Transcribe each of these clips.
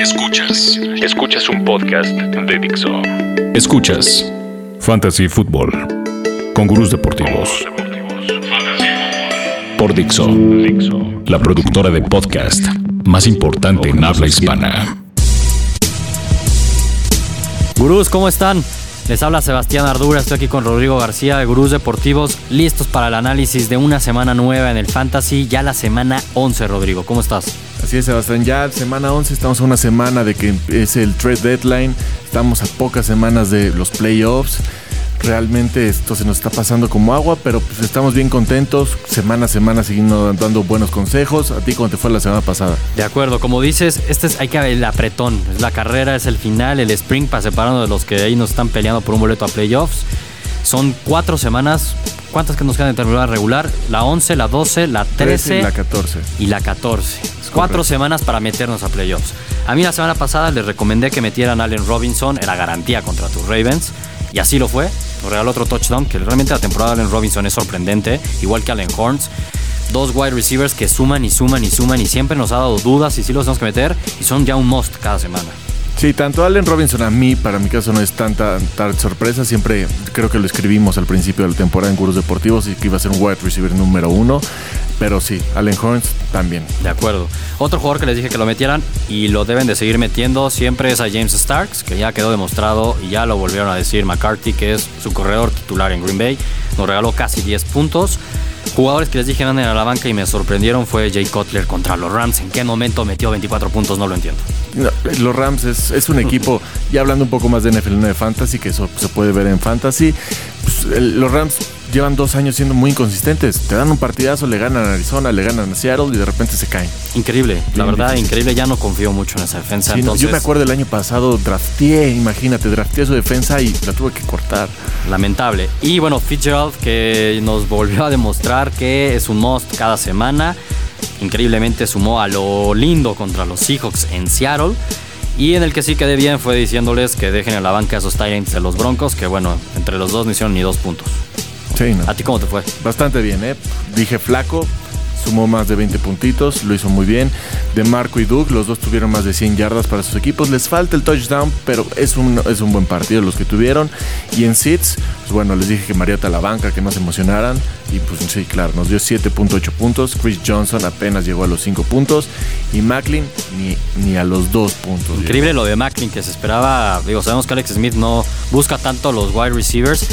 Escuchas. Escuchas un podcast de Dixo. Escuchas Fantasy Football con gurús deportivos. Por Dixo, la productora de podcast más importante en habla hispana. Gurús, ¿cómo están? Les habla Sebastián Ardura, estoy aquí con Rodrigo García de Gurús Deportivos, listos para el análisis de una semana nueva en el Fantasy, ya la semana 11, Rodrigo, ¿cómo estás? Así es, Sebastián, ya semana 11, estamos a una semana de que es el trade deadline, estamos a pocas semanas de los playoffs. Realmente esto se nos está pasando como agua, pero pues estamos bien contentos. Semana a semana seguimos dando buenos consejos. ¿A ti cómo te fue la semana pasada? De acuerdo, como dices, este es, hay que el apretón. Es la carrera, es el final, el sprint para separarnos de los que ahí nos están peleando por un boleto a playoffs. Son cuatro semanas. ¿Cuántas que nos quedan de temporada regular? La 11, la 12, la 13, y la 14. y la 14. Cuatro semanas para meternos a playoffs. A mí la semana pasada les recomendé que metieran a Allen Robinson, era garantía contra tus Ravens, y así lo fue. Nos regaló otro touchdown, que realmente la temporada de Allen Robinson es sorprendente, igual que Allen Horns. Dos wide receivers que suman y suman y suman y siempre nos ha dado dudas y sí los tenemos que meter y son ya un must cada semana. Sí, tanto Allen Robinson a mí, para mi caso, no es tanta, tal sorpresa. Siempre creo que lo escribimos al principio de la temporada en Gurus Deportivos y que iba a ser un wide receiver número uno. Pero sí, Allen Horns también. De acuerdo. Otro jugador que les dije que lo metieran y lo deben de seguir metiendo siempre es a James Starks, que ya quedó demostrado y ya lo volvieron a decir McCarthy, que es su corredor titular en Green Bay. Nos regaló casi 10 puntos. Jugadores que les dije van a la banca y me sorprendieron fue Jay Cutler contra los Rams. ¿En qué momento metió 24 puntos? No lo entiendo. Los Rams es, es, un equipo, ya hablando un poco más de NFL, no de Fantasy, que eso se puede ver en Fantasy. Pues, los Rams llevan dos años siendo muy inconsistentes. Te dan un partidazo, le ganan a Arizona, le ganan a Seattle y de repente se caen. Increíble, la verdad, difícil. increíble. Ya no confío mucho en esa defensa. Sí, entonces... Yo me acuerdo el año pasado, drafteé, imagínate, drafteé su defensa y la tuve que cortar. Lamentable. Y bueno, Fitzgerald que nos volvió a demostrar que es un must cada semana. Increíblemente sumó a lo lindo contra los Seahawks en Seattle. Y en el que sí quedé bien fue diciéndoles que dejen en la banca a esos Tyrants de los Broncos, que bueno, entre los dos no hicieron ni dos puntos. Sí, no. ¿A ti cómo te fue? Bastante bien, ¿eh? Dije flaco, sumó más de 20 puntitos, lo hizo muy bien. De Marco y Doug, los dos tuvieron más de 100 yardas para sus equipos. Les falta el touchdown, pero es un, es un buen partido los que tuvieron. Y en Seeds, pues bueno, les dije que Mariota la banca, que no se emocionaran. Y pues sí, claro, nos dio 7.8 puntos. Chris Johnson apenas llegó a los 5 puntos. Y Macklin ni, ni a los 2 puntos. Increíble llegó. lo de Macklin, que se esperaba. Digo, sabemos que Alex Smith no busca tanto los wide receivers.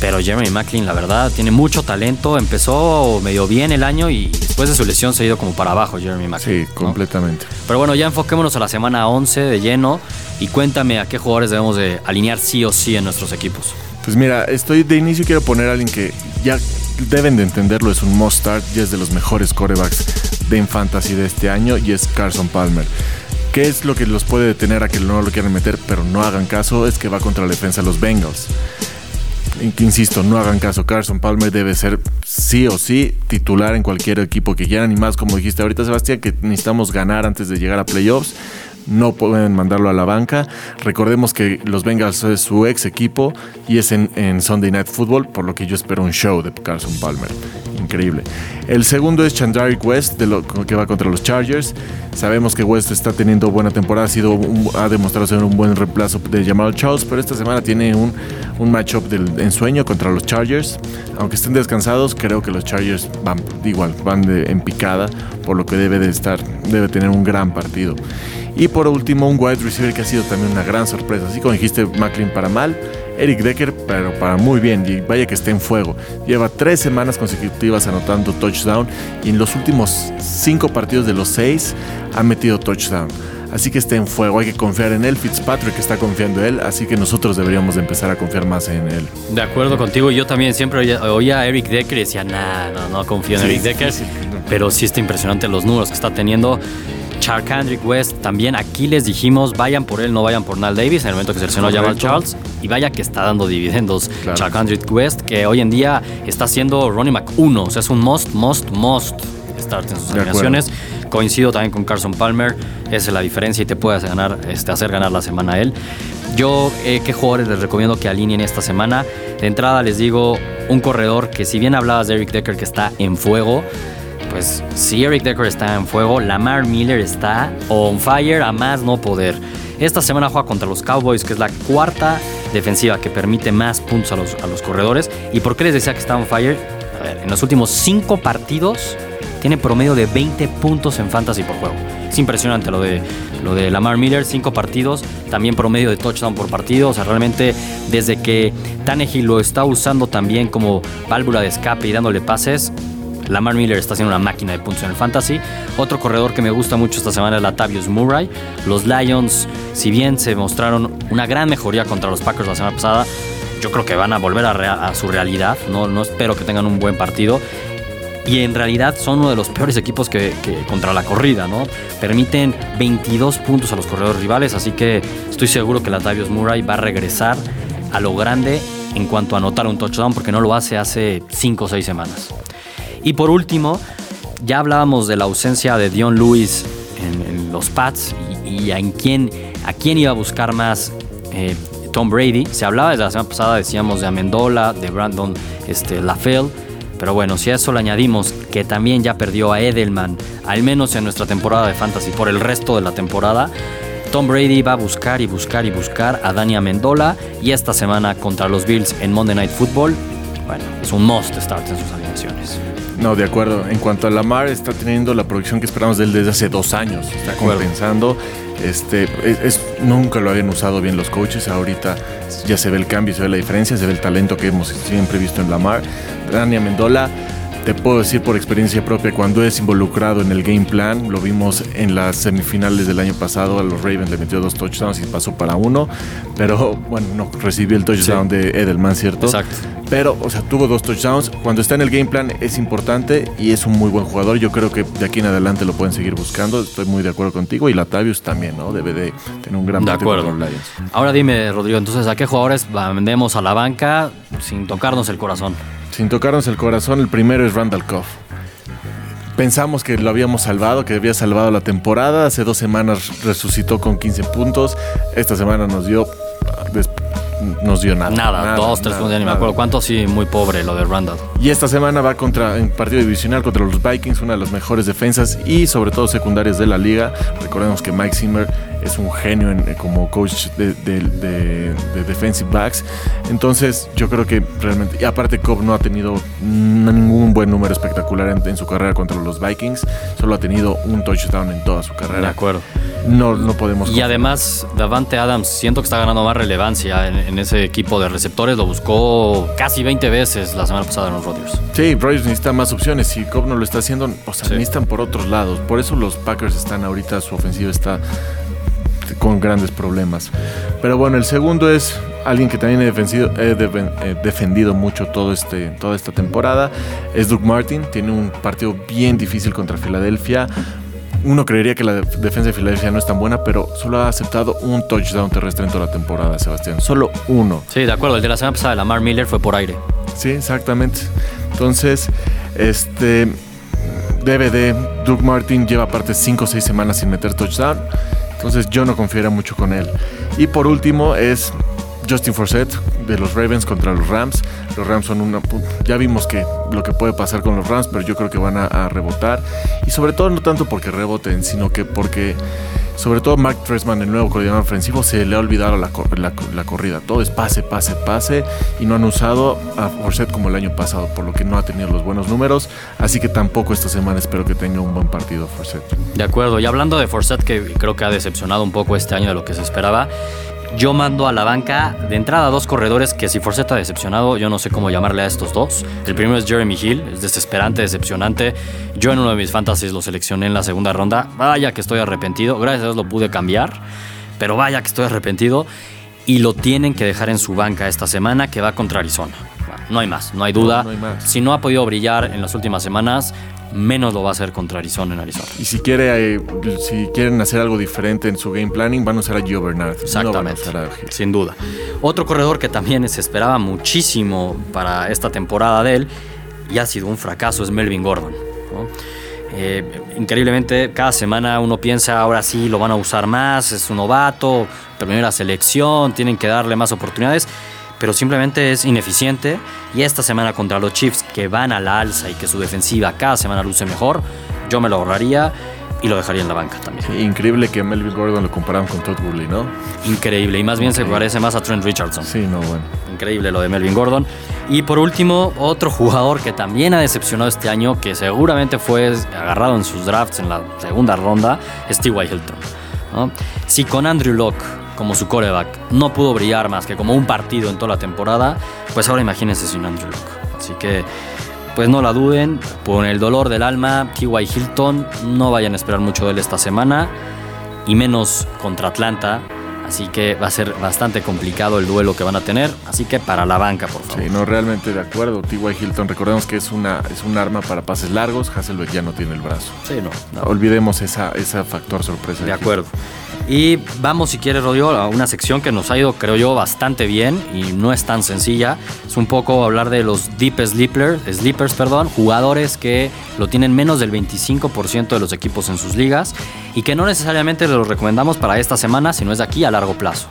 Pero Jeremy Macklin, la verdad, tiene mucho talento. Empezó medio bien el año y después de su lesión se ha ido como para abajo Jeremy Macklin. Sí, completamente. ¿no? Pero bueno, ya enfoquémonos a la semana 11 de lleno y cuéntame a qué jugadores debemos de alinear sí o sí en nuestros equipos. Pues mira, estoy de inicio quiero poner a alguien que ya deben de entenderlo, es un must start, ya es de los mejores corebacks de fantasy de este año y es Carson Palmer. ¿Qué es lo que los puede detener a que no lo quieran meter, pero no hagan caso? Es que va contra la defensa de los Bengals insisto, no hagan caso. Carson Palmer debe ser sí o sí titular en cualquier equipo que quieran. Y más, como dijiste ahorita, Sebastián, que necesitamos ganar antes de llegar a playoffs. No pueden mandarlo a la banca. Recordemos que los Bengals es su ex equipo y es en, en Sunday Night Football, por lo que yo espero un show de Carson Palmer. Increíble. El segundo es Chandaric West, que va contra los Chargers. Sabemos que West está teniendo buena temporada, ha, ha demostrado ser un buen reemplazo de Jamal Charles, pero esta semana tiene un, un matchup de ensueño contra los Chargers. Aunque estén descansados, creo que los Chargers van igual, van de, en picada, por lo que debe de estar, debe tener un gran partido. Y por último, un wide receiver que ha sido también una gran sorpresa. Así como dijiste, Macklin para mal, Eric Decker, pero para muy bien. Y vaya que está en fuego. Lleva tres semanas consecutivas anotando touchdown. Y en los últimos cinco partidos de los seis ha metido touchdown. Así que está en fuego, hay que confiar en él. Fitzpatrick está confiando en él, así que nosotros deberíamos de empezar a confiar más en él. De acuerdo contigo, yo también siempre oía, oía a Eric Decker y decía, nah, no, no confío en sí, Eric Decker. Sí, sí, no. Pero sí está impresionante los números que está teniendo. Charkandrick West también aquí les dijimos vayan por él, no vayan por Nal Davis en el momento que seleccionó Jamal Charles y vaya que está dando dividendos claro. Charkandrick West que hoy en día está siendo Ronnie Mac 1, o sea es un must, must, must start en sus alineaciones. Coincido también con Carson Palmer, esa es la diferencia y te puedes ganar, este, hacer ganar la semana a él. Yo, eh, ¿qué jugadores les recomiendo que alineen esta semana? De entrada les digo un corredor que si bien hablabas de Eric Decker que está en fuego, pues si Eric Decker está en fuego, Lamar Miller está on fire a más no poder. Esta semana juega contra los Cowboys, que es la cuarta defensiva que permite más puntos a los, a los corredores. ¿Y por qué les decía que está on fire? A ver, en los últimos cinco partidos tiene promedio de 20 puntos en fantasy por juego. Es impresionante lo de, lo de Lamar Miller, cinco partidos, también promedio de touchdown por partido. O sea, realmente desde que Tannehill lo está usando también como válvula de escape y dándole pases, Lamar Miller está haciendo una máquina de puntos en el fantasy. Otro corredor que me gusta mucho esta semana es Latavius Murray. Los Lions, si bien se mostraron una gran mejoría contra los Packers la semana pasada, yo creo que van a volver a, su realidad. No, no espero que tengan un buen partido y en realidad son uno de los peores equipos que, contra la corrida, ¿no? Permiten 22 puntos a los corredores rivales, así que estoy seguro que Latavius Murray va a regresar a lo grande en cuanto a anotar un touchdown, porque no lo hace hace 5 o 6 semanas. Y por último, ya hablábamos de la ausencia de Dion Lewis en, los Pats y, quién, a quién iba a buscar más eh, Tom Brady. Se hablaba desde la semana pasada, decíamos de Amendola, de Brandon este, LaFell pero bueno, si a eso le añadimos que también ya perdió a Edelman, al menos en nuestra temporada de Fantasy, por el resto de la temporada, Tom Brady va a buscar y buscar y buscar a Dani Amendola y esta semana contra los Bills en Monday Night Football, bueno, es un must start en sus alineaciones. No, de acuerdo. En cuanto a Lamar, está teniendo la producción que esperamos de él desde hace dos años. Está compensando. Este, es, nunca lo habían usado bien los coaches. Ahorita ya se ve el cambio, se ve la diferencia, se ve el talento que hemos siempre visto en Lamar. Dani Amendola te puedo decir por experiencia propia, cuando es involucrado en el game plan, lo vimos en las semifinales del año pasado, a los Ravens le metió dos touchdowns y pasó para uno, pero bueno, no recibió el touchdown de Edelman, ¿cierto? Exacto. Pero, o sea, tuvo dos touchdowns. Cuando está en el game plan es importante y es un muy buen jugador. Yo creo que de aquí en adelante lo pueden seguir buscando. Estoy muy de acuerdo contigo. Y Latavius también, ¿no? Debe de tener un gran de acuerdo. con Lions. Ahora dime, Rodrigo, entonces, ¿a qué jugadores vendemos a la banca sin tocarnos el corazón? Sin tocarnos el corazón, el primero es Randall Coff. Pensamos que lo habíamos salvado, que había salvado la temporada. Hace dos semanas resucitó con 15 puntos. Esta semana nos dio nos dio nada. Nada, dos, tres puntos, ni me acuerdo cuánto, sí, muy pobre lo de Randall. Y esta semana va contra, en partido divisional contra los Vikings, una de las mejores defensas y sobre todo secundarias de la liga. Recordemos que Mike Zimmer es un genio en, como coach de, defensive backs. Entonces, yo creo que realmente, y aparte, Cobb no ha tenido ningún buen número espectacular en, su carrera contra los Vikings. Solo ha tenido un touchdown en toda su carrera. De acuerdo. No, no podemos. Y además, Davante Adams, siento que está ganando más relevancia en, ese equipo de receptores. Lo buscó casi 20 veces la semana pasada en los Rodgers. Sí, Rodgers necesita más opciones. Si Cobb no lo está haciendo, o sea, necesitan por otros lados. Por eso los Packers están ahorita, su ofensiva está con grandes problemas. Pero bueno, el segundo es alguien que también he defendido, he defendido mucho todo este, toda esta temporada. Es Doug Martin. Tiene un partido bien difícil contra Filadelfia. Uno creería que la defensa de Filadelfia no es tan buena, pero solo ha aceptado un touchdown terrestre en toda la temporada, Sebastián. Solo uno. Sí, de acuerdo. El de la semana pasada, Lamar Miller, fue por aire. Sí, exactamente. Entonces, este DVD, Doug Martin lleva aparte 5 o 6 semanas sin meter touchdown. Entonces yo no confiera mucho con él. Y por último es Justin Forsett de los Ravens contra los Rams. Los Rams son una... Ya vimos que lo que puede pasar con los Rams, pero yo creo que van a, rebotar. Y sobre todo no tanto porque reboten, sino que porque... Sobre todo Mark Trestman, el nuevo coordinador ofensivo, se le ha olvidado la, la, corrida. Todo es pase, pase, pase. Y no han usado a Forsett como el año pasado, por lo que no ha tenido los buenos números. Así que tampoco esta semana espero que tenga un buen partido Forsett. De acuerdo. Y hablando de Forsett, que creo que ha decepcionado un poco este año de lo que se esperaba. Yo mando a la banca de entrada dos corredores que si Forsett ha decepcionado, yo no sé cómo llamarle a estos dos. El primero es Jeremy Hill, es desesperante, decepcionante. Yo en uno de mis fantasies lo seleccioné en la segunda ronda. Vaya que estoy arrepentido, gracias a Dios lo pude cambiar, pero vaya que estoy arrepentido. Y lo tienen que dejar en su banca esta semana que va contra Arizona. No hay más, no hay duda. Si no ha podido brillar en las últimas semanas, menos lo va a hacer contra Arizona en Arizona. Y si quiere, eh, si quieren hacer algo diferente en su game planning, van a usar a Gio Bernard. Exactamente. sin duda. Otro corredor que también se esperaba muchísimo para esta temporada de él y ha sido un fracaso es Melvin Gordon. Eh, increíblemente, cada semana uno piensa, ahora sí lo van a usar más, es un novato, primera selección, tienen que darle más oportunidades pero simplemente es ineficiente. Y esta semana contra los Chiefs, que van a la alza y que su defensiva cada semana luce mejor, yo me lo ahorraría y lo dejaría en la banca también. increíble que Melvin Gordon lo compararon con Todd Gurley, ¿no? Increíble, y más bien se parece más a Trent Richardson. Sí, no, bueno. Increíble lo de Melvin Gordon. Y por último, otro jugador que también ha decepcionado este año, que seguramente fue agarrado en sus drafts en la segunda ronda, T.Y. Hilton. Si con Andrew Locke como su coreback no pudo brillar más que como un partido en toda la temporada, pues ahora imagínense sin Andrew Locke. Así que pues no la duden, con el dolor del alma, T.Y. Hilton, no vayan a esperar mucho de él esta semana, y menos contra Atlanta, así que va a ser bastante complicado el duelo que van a tener, así que para la banca, por favor. Sí, no, realmente de acuerdo, T.Y. Hilton, recordemos que es, una, es un arma para pases largos, Hasselbeck ya no tiene el brazo. Sí, no. Olvidemos esa, ese factor sorpresa. De, acuerdo. Y vamos, si quieres, Rodrigo, a una sección que nos ha ido, creo yo, bastante bien y no es tan sencilla. Es un poco hablar de los deep sleepers, sleepers perdón, jugadores que lo tienen menos del 25% de los equipos en sus ligas y que no necesariamente los recomendamos para esta semana, sino es de aquí a largo plazo.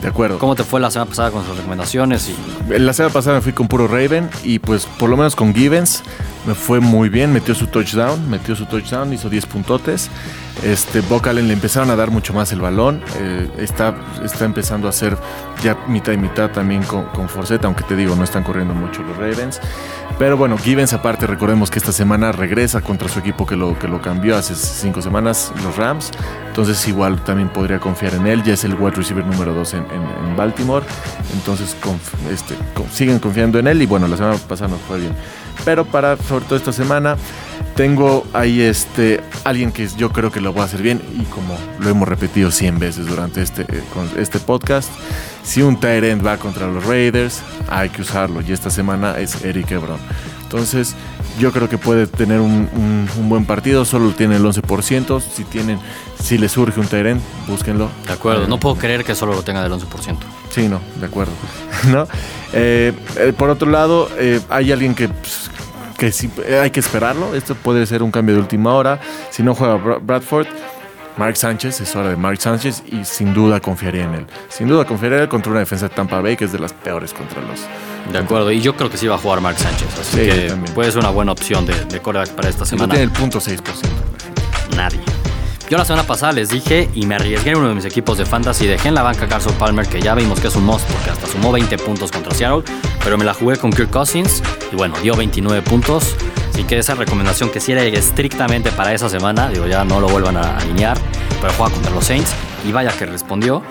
De acuerdo. ¿Cómo te fue la semana pasada con sus recomendaciones? Y... La semana pasada me fui con puro Raven y pues por lo menos con Givens me fue muy bien, metió su touchdown, metió su touchdown, hizo 10 puntotes. Este, Allen le empezaron a dar mucho más el balón. Eh, está, está empezando a hacer ya mitad y mitad también con, con Forceta, aunque te digo, no están corriendo mucho los Ravens. Pero bueno, Givens aparte, recordemos que esta semana regresa contra su equipo que lo, que lo cambió hace cinco semanas, los Rams. Entonces igual también podría confiar en él. Ya es el wide receiver número 2 en, Baltimore. Entonces este, siguen confiando en él y bueno, la semana pasada nos fue bien. Pero para, sobre todo esta semana, tengo ahí este, alguien que yo creo que lo va a hacer bien y como lo hemos repetido 100 veces durante este, eh, este podcast, si un Tyrant va contra los Raiders, hay que usarlo y esta semana es Eric Ebron. Entonces, yo creo que puede tener un, buen partido, solo tiene el 11%. Si tienen, si le surge un Tyrant, búsquenlo. De acuerdo, no puedo creer que solo lo tenga del 11%. Sí, no, de acuerdo. ¿No? Eh, eh, por otro lado, hay alguien que pues, que sí, eh, hay que esperarlo. Esto puede ser un cambio de última hora. Si no juega Bradford, Mark Sánchez, es hora de Mark Sánchez y sin duda confiaría en él. Sin duda confiaría en él contra una defensa de Tampa Bay que es de las peores contra los. De acuerdo, y yo creo que sí va a jugar Mark Sánchez, así que puede ser una buena opción de, de coreback para esta semana. tiene el punto 6%. Nadie. Yo la semana pasada les dije y me arriesgué en uno de mis equipos de fantasy. Dejé en la banca a Carson Palmer, que ya vimos que es un monstruo, que hasta sumó 20 puntos contra Seattle. Pero me la jugué con Kirk Cousins y bueno, dio 29 puntos. Así que esa recomendación que si era estrictamente para esa semana, digo, ya no lo vuelvan a alinear, pero juega contra los Saints y vaya que respondió.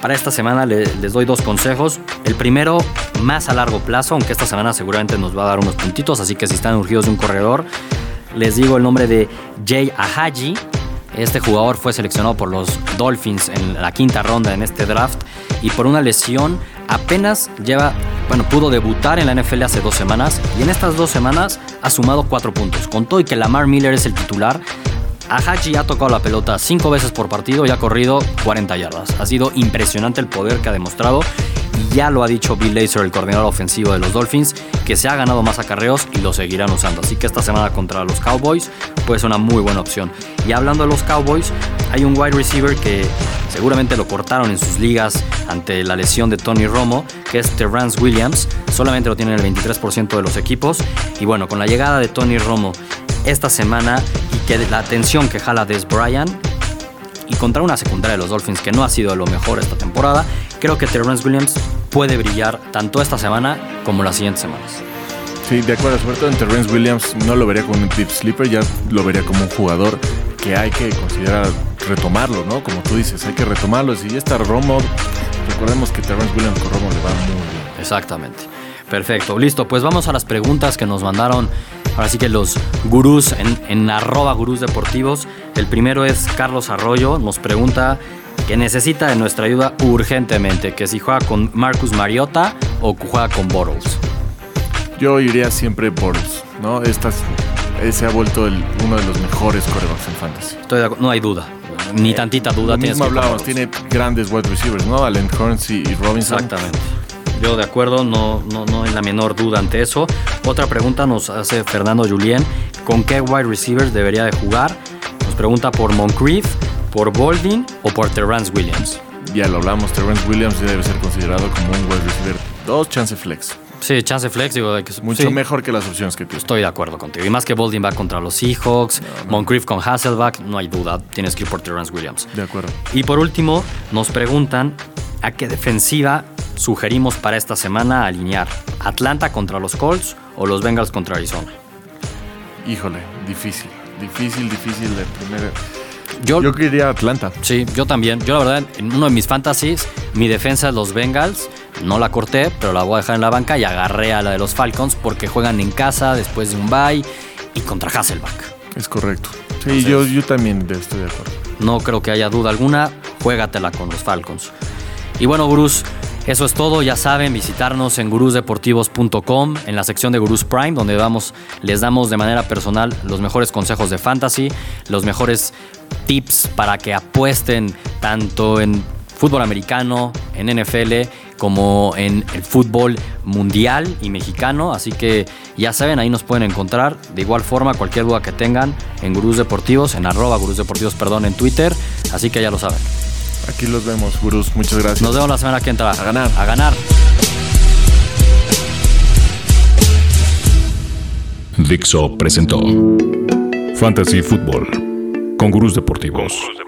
Para esta semana les doy dos consejos. El primero, más a largo plazo, aunque esta semana seguramente nos va a dar unos puntitos, así que si están urgidos de un corredor, les digo el nombre de Jay Ahaji este jugador fue seleccionado por los Dolphins en la quinta ronda en este draft y por una lesión apenas lleva, bueno, pudo debutar en la NFL hace dos semanas y en estas dos semanas ha sumado cuatro puntos. Con todo y que Lamar Miller es el titular, Ahaji ha tocado la pelota cinco veces por partido y ha corrido 40 yardas. Ha sido impresionante el poder que ha demostrado ya lo ha dicho Bill Lazor, el coordinador ofensivo de los Dolphins, que se ha ganado más acarreos y lo seguirán usando. Así que esta semana contra los Cowboys puede ser una muy buena opción. Y hablando de los Cowboys, hay un wide receiver que seguramente lo cortaron en sus ligas ante la lesión de Tony Romo, que es Terrance Williams. Solamente lo tienen el 23% de los equipos. Y bueno, con la llegada de Tony Romo esta semana y que la atención que jala Des Bryant y contra una secundaria de los Dolphins que no ha sido lo mejor esta temporada, creo que Terrence Williams puede brillar tanto esta semana como las siguientes semanas. Sí, de acuerdo, sobre todo en Terrence Williams no lo vería como un deep sleeper, ya lo vería como un jugador que hay que considerar retomarlo, ¿no? Como tú dices, hay que retomarlo. Si ya está Romo, recordemos que Terrence Williams con Romo le va muy bien. Exactamente. Perfecto, listo. Pues vamos a las preguntas que nos mandaron ahora sí que los gurús en, en arroba gurús deportivos. El primero es Carlos Arroyo, nos pregunta que necesita de nuestra ayuda urgentemente, que si juega con Marcus Mariota o juega con Bortles. Yo iría siempre Bortles, ¿no? Estas, se ha vuelto uno de los mejores corebacks en fantasy. no hay duda, ni eh, tantita duda. mismo hablábamos, tiene grandes wide receivers, ¿no? Allen Hurns y Robinson. Exactamente. Yo de acuerdo, no, no, no hay la menor duda ante eso. Otra pregunta nos hace Fernando Julien. ¿Con qué wide receivers debería de jugar? Nos pregunta por Moncrief, por Boldin o por Terrence Williams. Ya lo hablamos, Terrence Williams debe ser considerado como un wide receiver Dos, chance flex. Sí, chance flex, digo, mucho mejor que las opciones que tú. Estoy de acuerdo contigo. Y más que Boldin va contra los Seahawks, Moncrief con Hasselback, no hay duda, tienes que ir por Terrence Williams. De acuerdo. Y por último, nos preguntan a qué defensiva sugerimos para esta semana alinear. ¿Atlanta contra los Colts o los Bengals contra Arizona? Híjole, difícil, difícil, difícil de primera. Yo, yo quería Atlanta. Sí, yo también. Yo la verdad, en uno de mis fantasies, mi defensa es los Bengals no la corté, pero la voy a dejar en la banca y agarré a la de los Falcons porque juegan en casa después de un bye y contra Hasselback. Es correcto. Sí, yo, yo también estoy de acuerdo. No creo que haya duda alguna. Juégatela con los Falcons. Y bueno, Gurús, eso es todo. Ya saben, visitarnos en gurusdeportivos.com, en la sección de Gurús Prime, donde vamos, les damos de manera personal los mejores consejos de fantasy, los mejores tips para que apuesten tanto en fútbol americano, en NFL como en el fútbol mundial y mexicano. Así que ya saben, ahí nos pueden encontrar. De igual forma, cualquier duda que tengan en Gurús Deportivos, en arroba Gurús Deportivos, perdón, en Twitter. Así que ya lo saben. Aquí los vemos, Gurús. Muchas gracias. Nos vemos la semana que entra. A ganar. A ganar. Dixo presentó Fantasy Football con Gurús Deportivos.